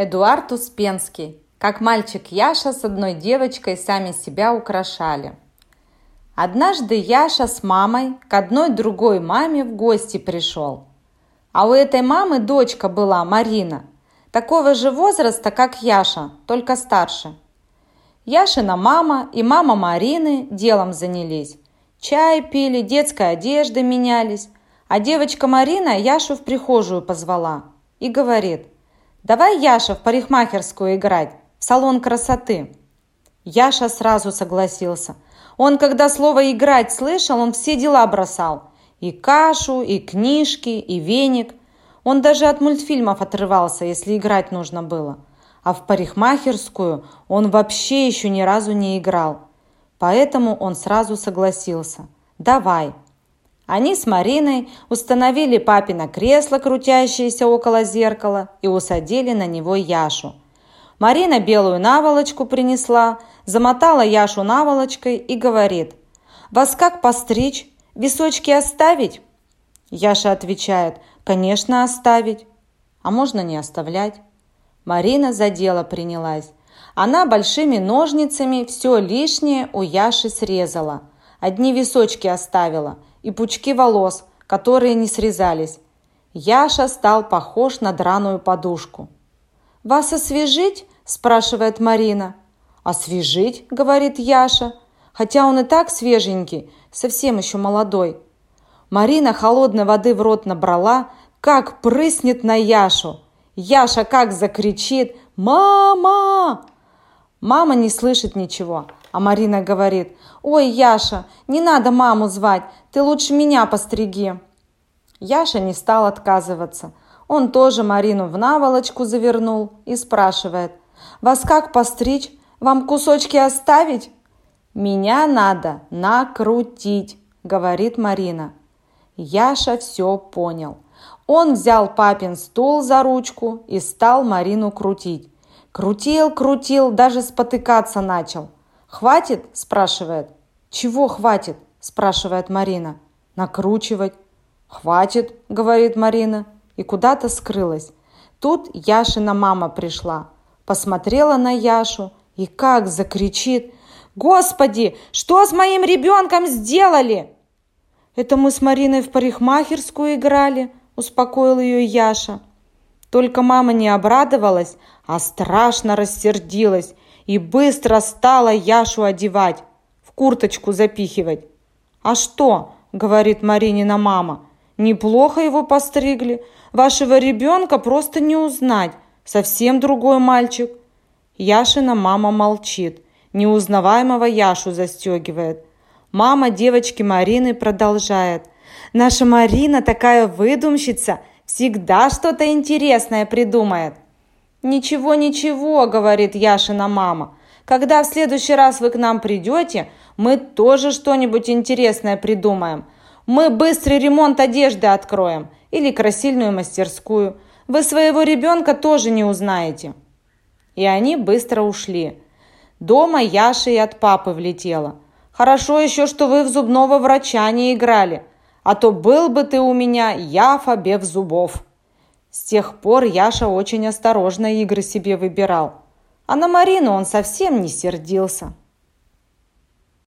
Эдуард Успенский. Как мальчик Яша с одной девочкой сами себя украшали. Однажды Яша с мамой к одной другой маме в гости пришел. А у этой мамы дочка была, Марина, такого же возраста, как Яша, только старше. Яшина мама и мама Марины делом занялись. Чай пили, детской одежды менялись. А девочка Марина Яшу в прихожую позвала и говорит – «Давай, Яша, в парикмахерскую играть, в салон красоты». Яша сразу согласился. Он, когда слово «играть» слышал, он все дела бросал. И кашу, и книжки, и веник. Он даже от мультфильмов отрывался, если играть нужно было. А в парикмахерскую он вообще еще ни разу не играл. Поэтому он сразу согласился. «Давай». Они с Мариной установили папино кресло, крутящееся около зеркала, и усадили на него Яшу. Марина белую наволочку принесла, замотала Яшу наволочкой и говорит, «Вас как постричь? Височки оставить?» Яша отвечает, «Конечно, оставить». «А можно не оставлять?» Марина за дело принялась. Она большими ножницами все лишнее у Яши срезала. Одни височки оставила – и пучки волос, которые не срезались. Яша стал похож на драную подушку. «Вас освежить?» – спрашивает Марина. «Освежить?» – говорит Яша, хотя он и так свеженький, совсем еще молодой. Марина холодной воды в рот набрала, как прыснет на Яшу. Яша как закричит «Мама!». Мама не слышит ничего, а Марина говорит «Ой, Яша, не надо маму звать, ты лучше меня постриги». Яша не стал отказываться. Он тоже Марину в наволочку завернул и спрашивает «Вас как постричь? Вам кусочки оставить?» «Меня надо накрутить», — говорит Марина. Яша все понял. Он взял папин стул за ручку и стал Марину крутить. Крутил, крутил, даже спотыкаться начал. «Хватит?» – спрашивает. «Чего хватит?» – спрашивает Марина. «Накручивать». «Хватит», – говорит Марина, и куда-то скрылась. Тут Яшина мама пришла, посмотрела на Яшу и как закричит. «Господи, что с моим ребенком сделали?» «Это мы с Мариной в парикмахерскую играли», – успокоил ее Яша. Только мама не обрадовалась, а страшно рассердилась и быстро стала Яшу одевать, в курточку запихивать. «А что?» – говорит Маринина мама. «Неплохо его постригли. Вашего ребенка просто не узнать. Совсем другой мальчик». Яшина мама молчит. Неузнаваемого Яшу застегивает. Мама девочки Марины продолжает. «Наша Марина такая выдумщица, всегда что-то интересное придумает». «Ничего, ничего», — говорит Яшина мама. «Когда в следующий раз вы к нам придете, мы тоже что-нибудь интересное придумаем. Мы быстрый ремонт одежды откроем или красильную мастерскую. Вы своего ребенка тоже не узнаете». И они быстро ушли. Дома Яша и от папы влетела. «Хорошо еще, что вы в зубного врача не играли, а то был бы ты у меня Яфа без зубов». С тех пор Яша очень осторожно игры себе выбирал. А на Марину он совсем не сердился.